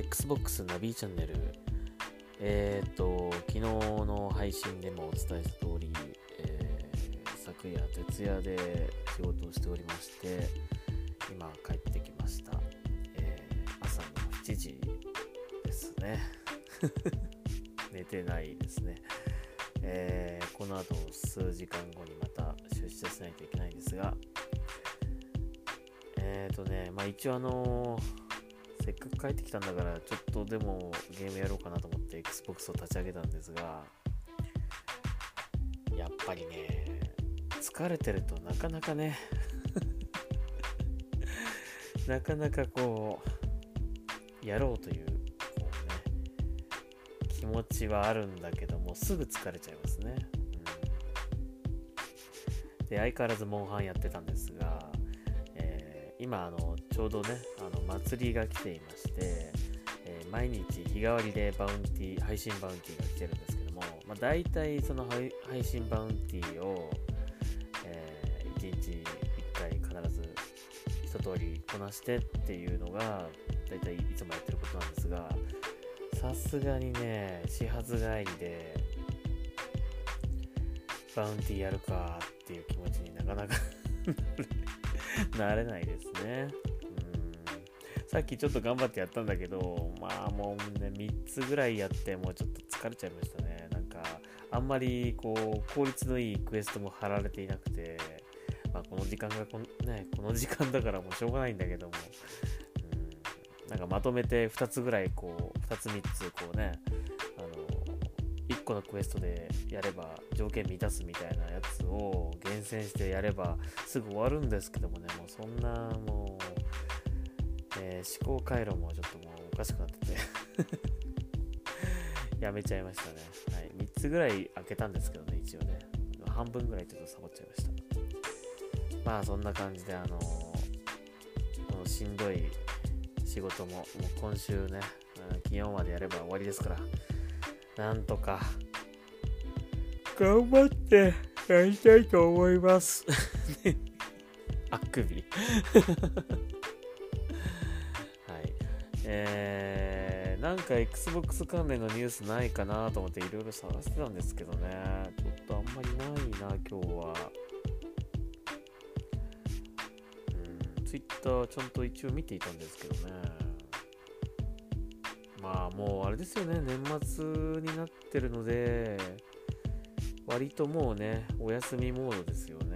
Xbox ナビチャンネル、えっ、と、昨日の配信でもお伝えした通り、えー昨夜、徹夜で仕事をしておりまして、今帰ってきました。えー朝の7時ですね。寝てないですね。えーこの後数時間後にまた出社しないといけないんですが、えっ、とね、まあ一応あのせっかく帰ってきたんだから、ちょっとでもゲームやろうかなと思って Xbox を立ち上げたんですが、やっぱりね、疲れてるとなかなかね、なかなかこう、やろうという、こうね、気持ちはあるんだけども、すぐ疲れちゃいますね。うん、で、相変わらずモンハンやってたんですが、えー今あの、ちょうどね、の祭りが来ていまして、えー毎日日替わりでバウンティ、配信バウンティーが来てるんですけども、まあ、大体その配信バウンティーを、え1日1回必ず一通りこなしてっていうのが大体いつもやってることなんですがさすがにね始発帰りでバウンティーやるかっていう気持ちになかなか なれないですね。さっきちょっと頑張ってやったんだけどまあもうね3つぐらいやってもうちょっと疲れちゃいましたね。なんかあんまりこう効率のいいクエストも貼られていなくてまあ、この時間がこの,、ね、この時間だからもうしょうがないんだけども、うん、なんかまとめて2つぐらいこう2つ3つこうねあの1個のクエストでやれば条件満たすみたいなやつを厳選してやればすぐ終わるんですけどもね。もうそんなもう、えー思考回路もちょっともうおかしくなってて。やめちゃいましたね、はい、3つぐらい開けたんですけどね一応ね。半分ぐらいちょっとサボっちゃいました。まあそんな感じであのこのしんどい仕事ももう今週ねうん金曜までやれば終わりですから。なんとか頑張ってやりたいと思います。あくび。えー、なんか XBOX 関連のニュースないかなと思っていろいろ探してたんですけどねちょっとあんまりないな今日はうん、ツイッターちゃんと一応見ていたんですけどね。まあもうあれですよね、年末になってるので、割ともうね、お休みモードですよね。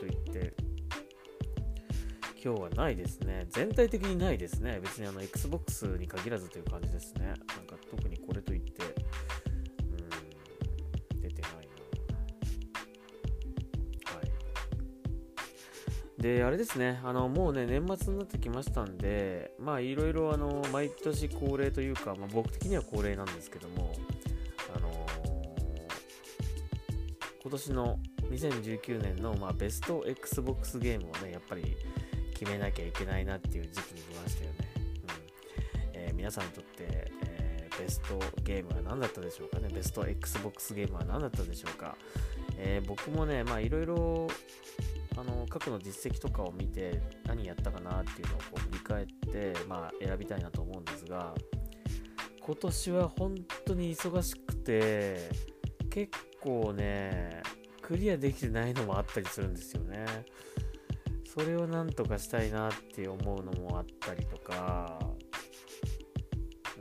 といって、今日はないですね。全体的にないですね。別にあの Xbox に限らずという感じですね。なんか特にこれといって、うん、出てないな。はい。で、あれですね、あの、もうね、年末になってきましたんで、まあ、いろいろ、あの、毎年恒例というか、まあ、僕的には恒例なんですけども、あの今年の2019年の、まあ、ベスト XBOX ゲームをね、やっぱり決めなきゃいけないなっていう時期に来ましたよね。うんえー皆さんにとって、えーベストゲームは何だったでしょうかね？ベスト XBOX ゲームは何だったでしょうか？えー僕もね、まあいろいろあの過去の実績とかを見て何やったかなっていうのをこう振り返って、まあ、選びたいなと思うんですが今年は本当に忙しくて結構ねクリアできてないのもあったりするんですよね。それをなんとかしたいなって思うのもあったりとか。う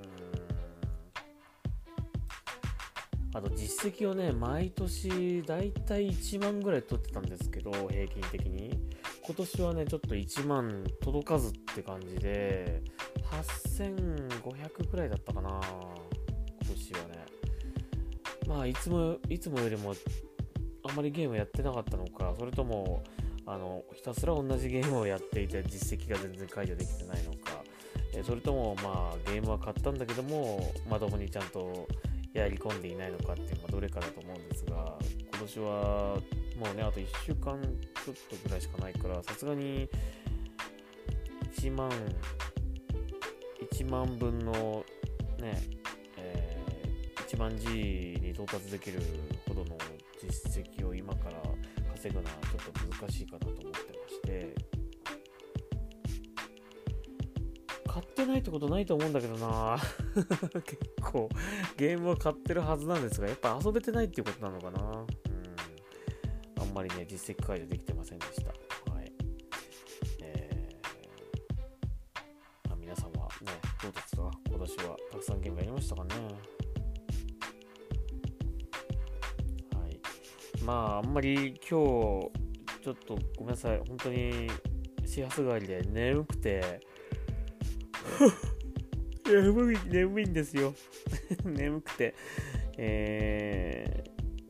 ん。あと実績をね毎年だいたい1万ぐらい取ってたんですけど平均的に。今年はねちょっと1万届かずって感じで8500くらいだったかな。今年はね。まあいつもいつもよりもあんまりゲームやってなかったのかそれともあのひたすら同じゲームをやっていて実績が全然解除できてないのかえそれともまあゲームは買ったんだけどもまともにちゃんとやり込んでいないのかっていうのはどれかだと思うんですが今年はもうねあと1週間ちょっとぐらいしかないからさすがに1万1万分のね、えー1万 G に到達できるほどの実績を今から稼ぐのはちょっと難しいかなと思ってまして。買ってないってことないと思うんだけどな。結構ゲームは買ってるはずなんですがやっぱ遊べてないっていうことなのかな。うん。あんまりね実績解除できてませんでした。はい。えー、あ皆さんはねどうですか？今年はたくさんゲームやりましたかね？まああんまり今日ちょっとごめんなさい。本当に始発帰りで眠くて。眠い眠いんですよ。眠くて。え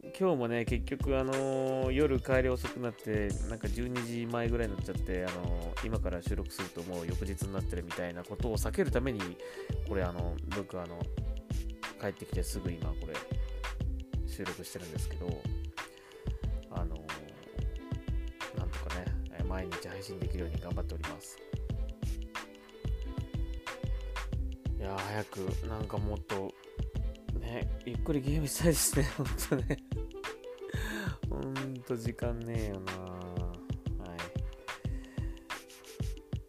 ー、今日もね結局あの、夜帰り遅くなってなんか12時前ぐらいになっちゃってあの、今から収録するともう翌日になってるみたいなことを避けるためにこれあの僕あの帰ってきてすぐ今これ収録してるんですけど。毎日配信できるように頑張っております。いや早くなんかもっとねゆっくりゲームしたいですね。ほんとね。ほんと時間ねえよなは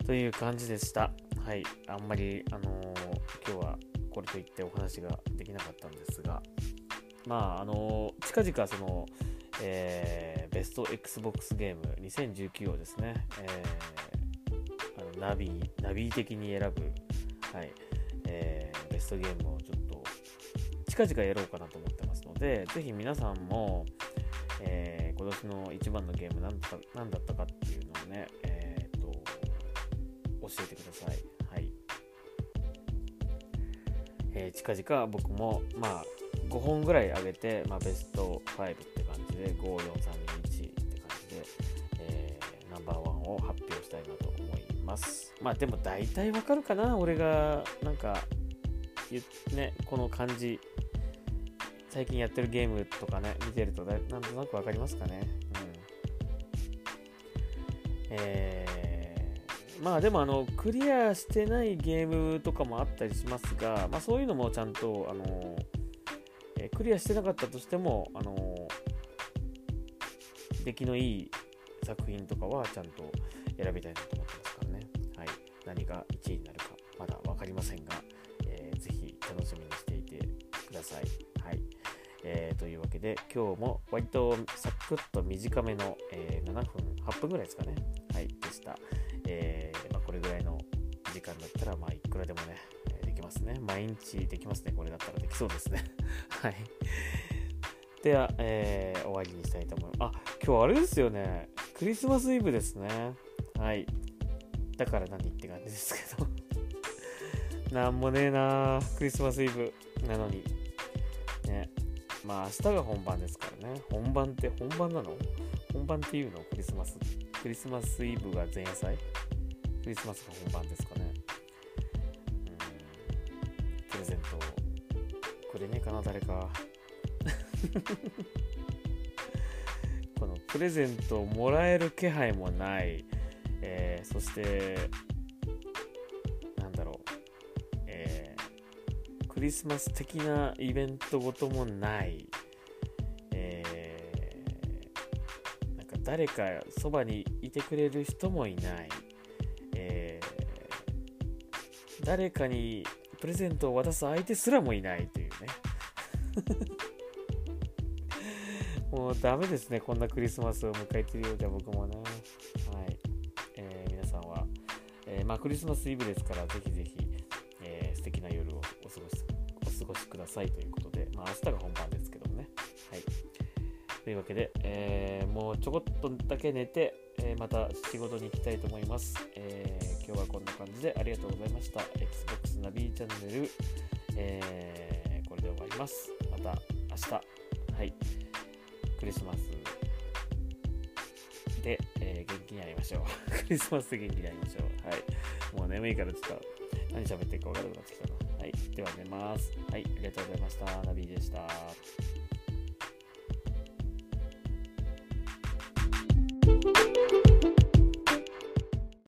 い。という感じでした。はい。あんまりあのー、今日はこれといってお話ができなかったんですが。まああのー、近々そのえー、ベスト XBOX ゲーム2019をですね、えー、あのナビナビ的に選ぶ、はい。えー、ベストゲームをちょっと近々やろうかなと思ってますので、ぜひ皆さんも、え、今年の一番のゲーム何だ何だったかっていうのをね、えーと、と教えてください。はい。え、近々僕も、まあ、5本ぐらい上げて、まあ、ベスト5って感じで54321って感じで、えー、ナンバーワンを発表したいなと思います。まあでも大体わかるかな俺がなんかねこの感じ。最近やってるゲームとかね見てるとだなんとなくわかりますかね。うん。えー、まあでもあのクリアしてないゲームとかもあったりしますが、まあ、そういうのもちゃんとあの、え、クリアしてなかったとしてもあの出来のいい作品とかはちゃんと選びたいなと思ってますからね。はい。何が1位になるかまだ分かりませんが、えー、ぜひ楽しみにしていてください。はい。えー、というわけで今日も割とサクッと短めの、えー、7分、8分ぐらいですかね。はい。でした。えー、まあ、これぐらいの時間だったら、まあ、いくらでもね、ますね。毎日できますね。これだったらできそうですね。はい。では、えー、終わりにしたいと思います。あ、今日あれですよね。クリスマスイブですね。はい。だから何って感じですけど なんもねえなクリスマスイブなのに。ね。まあ明日が本番ですからね。本番って本番なの？本番っていうの？クリスマス。クリスマスイブが前夜祭？クリスマスが本番ですかね。うん。プレゼントくれねえかな、誰か。このプレゼントをもらえる気配もない、えー、そしてなんだろう、えー、クリスマス的なイベントごともない、えー、なんか誰かそばにいてくれる人もいない、えー、誰かにプレゼントを渡す相手すらもいないというね もうダメですね、こんなクリスマスを迎えているようじゃ僕もね。はい。えー、皆さんは、えー、まあクリスマスイブですから、ぜひぜひ、えー、素敵な夜をお過ごしお過ごしくださいということで、まあ明日が本番です。というわけで、えー、もうちょこっとだけ寝て、えー、また仕事に行きたいと思います。えー、今日はこんな感じでありがとうございました。Xbox ナビチャンネル、え、これで終わります。また明日。はい。クリスマスで、え、元気にやりましょう。クリスマスで元気にやりましょう。はい。もう眠いからちょっと何喋っていいか分からなくなってきたな。はい。では寝ます。はい。ありがとうございました。ナビでした。